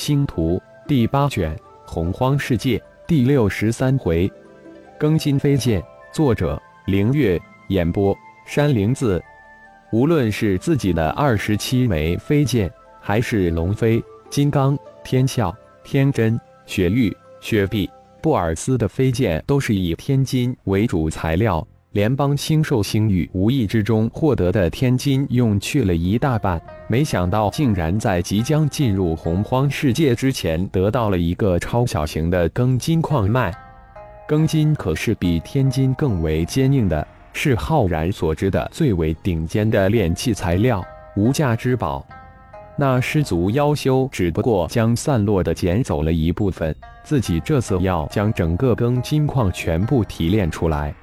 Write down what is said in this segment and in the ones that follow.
星图第八卷洪荒世界第六十三回，更新飞剑，作者凌月，演播山灵子。无论是自己的二十七枚飞剑，还是龙飞、金刚、天啸、天真、雪域、雪碧、布尔斯的飞剑，都是以天金为主材料。联邦星兽星域无意之中获得的天金用去了一大半，没想到竟然在即将进入洪荒世界之前得到了一个超小型的庚金矿脉。庚金可是比天金更为坚硬的，是浩然所知的最为顶尖的炼器材料，无价之宝。那失足妖修只不过将散落的捡走了一部分，自己这次要将整个庚金矿全部提炼出来。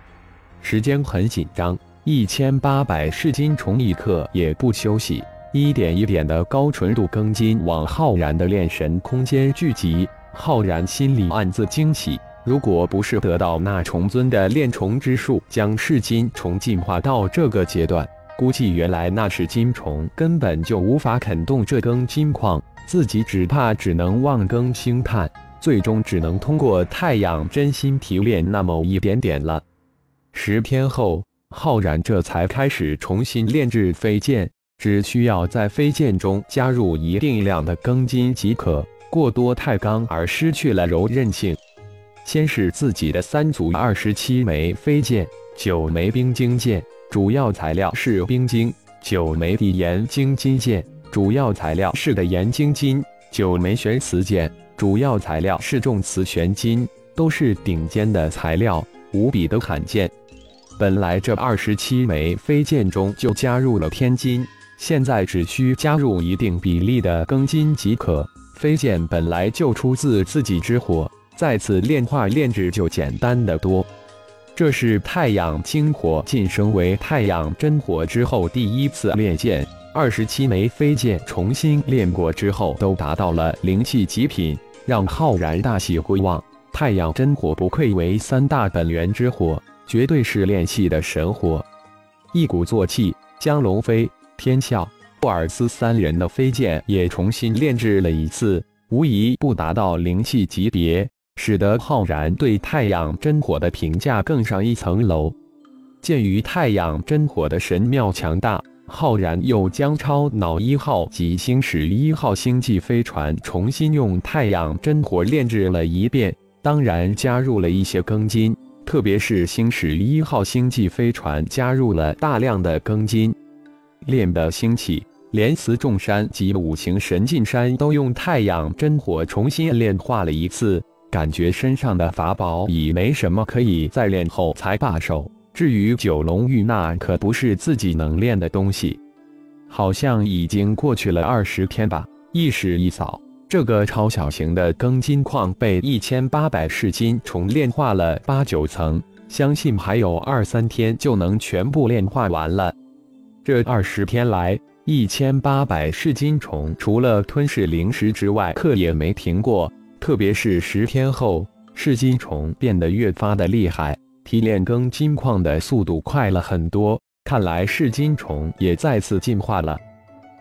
时间很紧张，一千八百噬金虫一刻也不休息，一点一点的高纯度庚金往浩然的炼神空间聚集。浩然心里暗自惊喜，如果不是得到那虫尊的炼虫之术，将噬金虫进化到这个阶段，估计原来那是金虫根本就无法啃动这根金矿，自己只怕只能望庚兴叹，最终只能通过太阳真心提炼那么一点点了。十天后，浩然这才开始重新炼制飞剑，只需要在飞剑中加入一定量的庚金即可。过多太刚而失去了柔韧性。先是自己的三组二十七枚飞剑，九枚冰晶剑，主要材料是冰晶；九枚地岩晶金剑，主要材料是的岩晶金；九枚玄磁剑，主要材料是重磁玄金，都是顶尖的材料，无比的罕见。本来这二十七枚飞剑中就加入了天金，现在只需加入一定比例的庚金即可。飞剑本来就出自自己之火，再次炼化炼制就简单的多。这是太阳精火晋升为太阳真火之后第一次炼剑，二十七枚飞剑重新炼过之后都达到了灵气极品，让浩然大喜回望。太阳真火不愧为三大本源之火。绝对是炼气的神火，一鼓作气将龙飞、天啸、布尔斯三人的飞剑也重新炼制了一次，无疑不达到灵气级别，使得浩然对太阳真火的评价更上一层楼。鉴于太阳真火的神妙强大，浩然又将超脑一号及星矢一号星际飞船重新用太阳真火炼制了一遍，当然加入了一些庚金。特别是星矢一号星际飞船加入了大量的庚金，炼的兴起，连磁众山及五行神进山都用太阳真火重新炼化了一次，感觉身上的法宝已没什么可以再炼后才罢手。至于九龙玉，那可不是自己能炼的东西。好像已经过去了二十天吧，意识一扫。这个超小型的庚金矿被一千八百噬金虫炼化了八九层，相信还有二三天就能全部炼化完了。这二十天来，一千八百噬金虫除了吞噬灵石之外，课也没停过。特别是十天后，噬金虫变得越发的厉害，提炼庚金矿的速度快了很多。看来噬金虫也再次进化了。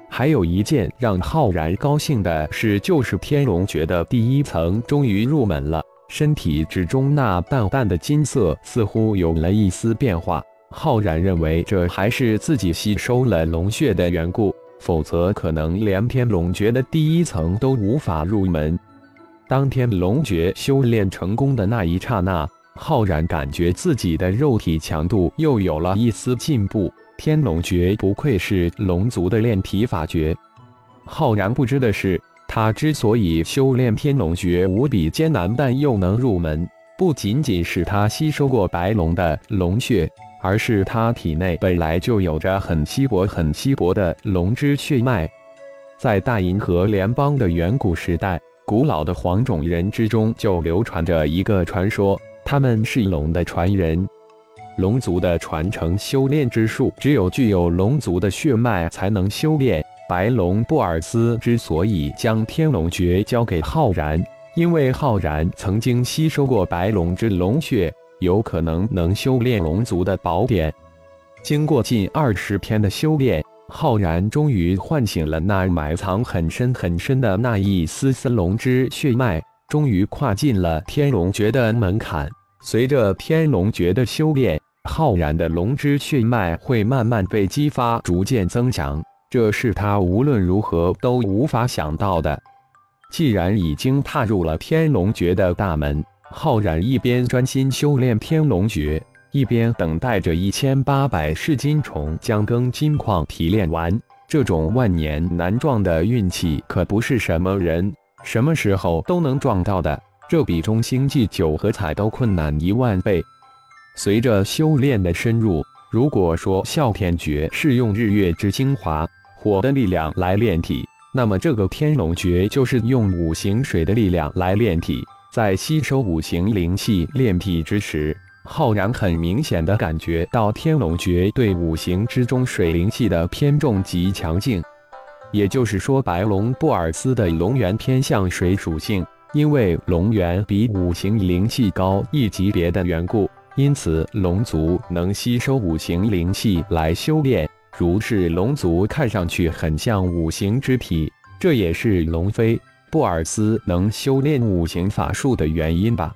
还有一件让浩然高兴的事，就是天龙诀的第一层终于入门了。身体之中那淡淡的金色似乎有了一丝变化。浩然认为这还是自己吸收了龙血的缘故，否则可能连天龙诀的第一层都无法入门。当天龙诀修炼成功的那一刹那，浩然感觉自己的肉体强度又有了一丝进步。天龙诀不愧是龙族的炼体法诀。浩然不知的是，他之所以修炼天龙诀无比艰难，但又能入门，不仅仅是他吸收过白龙的龙血，而是他体内本来就有着很稀薄、很稀薄的龙之血脉。在大银河联邦的远古时代，古老的黄种人之中就流传着一个传说，他们是龙的传人。龙族的传承修炼之术，只有具有龙族的血脉才能修炼。白龙布尔斯之所以将天龙诀交给浩然，因为浩然曾经吸收过白龙之龙血，有可能能修炼龙族的宝典。经过近二十天的修炼，浩然终于唤醒了那埋藏很深很深的那一丝丝龙之血脉，终于跨进了天龙诀的门槛。随着天龙诀的修炼，浩然的龙之血脉会慢慢被激发，逐渐增强。这是他无论如何都无法想到的。既然已经踏入了天龙诀的大门，浩然一边专心修炼天龙诀。一边等待着一千八百噬金虫将庚金矿提炼完，这种万年难撞的运气可不是什么人什么时候都能撞到的，这比中星际九合彩都困难一万倍。随着修炼的深入，如果说哮天诀是用日月之精华火的力量来炼体，那么这个天龙诀就是用五行水的力量来炼体。在吸收五行灵气炼体之时。浩然很明显的感觉到天龙诀对五行之中水灵气的偏重及强劲，也就是说，白龙布尔斯的龙元偏向水属性，因为龙元比五行灵气高一级别的缘故，因此龙族能吸收五行灵气来修炼。如是龙族看上去很像五行之体，这也是龙飞布尔斯能修炼五行法术的原因吧。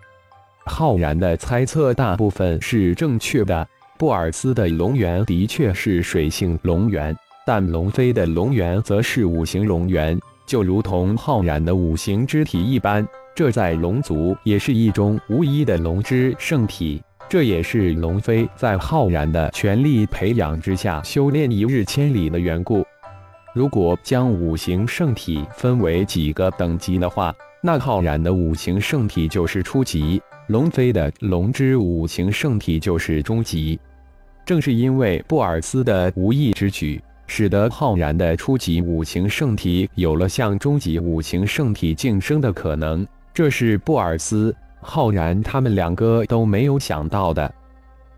浩然的猜测大部分是正确的。布尔斯的龙源的确是水性龙源，但龙飞的龙源则是五行龙源，就如同浩然的五行之体一般。这在龙族也是一种无一的龙之圣体。这也是龙飞在浩然的全力培养之下修炼一日千里的缘故。如果将五行圣体分为几个等级的话，那浩然的五行圣体就是初级。龙飞的龙之五行圣体就是终极，正是因为布尔斯的无意之举，使得浩然的初级五行圣体有了向终极五行圣体晋升的可能。这是布尔斯、浩然他们两个都没有想到的。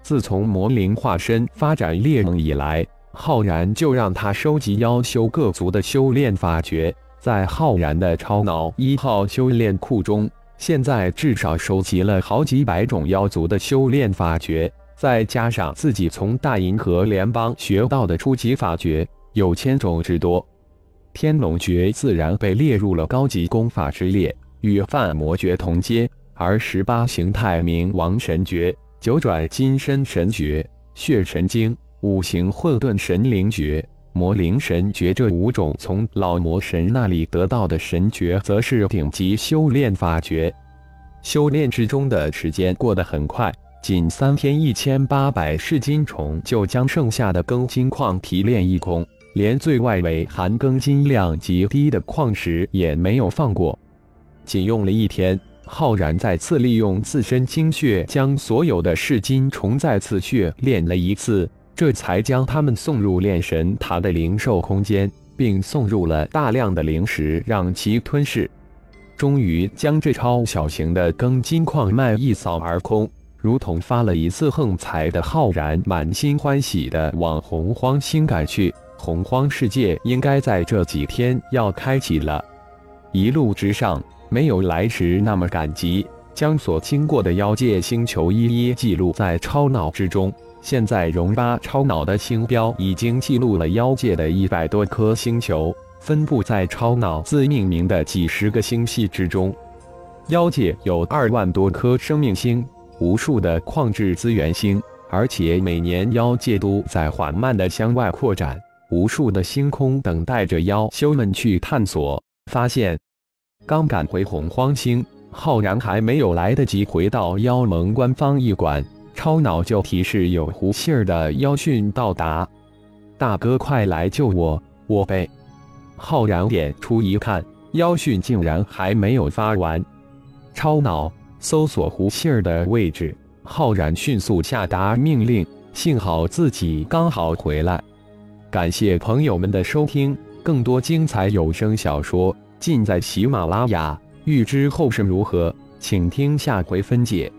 自从魔灵化身发展猎梦以来，浩然就让他收集妖修各族的修炼法诀，在浩然的超脑一号修炼库中。现在至少收集了好几百种妖族的修炼法诀，再加上自己从大银河联邦学到的初级法诀，有千种之多。天龙诀自然被列入了高级功法之列，与范魔诀同阶。而十八形态冥王神诀、九转金身神诀、血神经、五行混沌神灵诀。魔灵神诀这五种从老魔神那里得到的神诀，则是顶级修炼法诀。修炼之中的时间过得很快，仅三天，一千八百噬金虫就将剩下的庚金矿提炼一空，连最外围含庚金量极低的矿石也没有放过。仅用了一天，浩然再次利用自身精血，将所有的噬金虫再次血炼了一次。这才将他们送入炼神塔的灵兽空间，并送入了大量的灵石，让其吞噬。终于将这超小型的庚金矿脉一扫而空，如同发了一次横财的浩然，满心欢喜的往洪荒星赶去。洪荒世界应该在这几天要开启了。一路之上，没有来时那么赶集，将所经过的妖界星球一一记录在超脑之中。现在，荣八超脑的星标已经记录了妖界的一百多颗星球，分布在超脑自命名的几十个星系之中。妖界有二万多颗生命星，无数的矿质资源星，而且每年妖界都在缓慢的向外扩展，无数的星空等待着妖修们去探索发现。刚赶回洪荒星，浩然还没有来得及回到妖盟官方驿馆。超脑就提示有胡杏儿的妖讯到达，大哥快来救我！我被浩然点出一看，妖讯竟然还没有发完。超脑搜索胡杏儿的位置，浩然迅速下达命令。幸好自己刚好回来。感谢朋友们的收听，更多精彩有声小说尽在喜马拉雅。欲知后事如何，请听下回分解。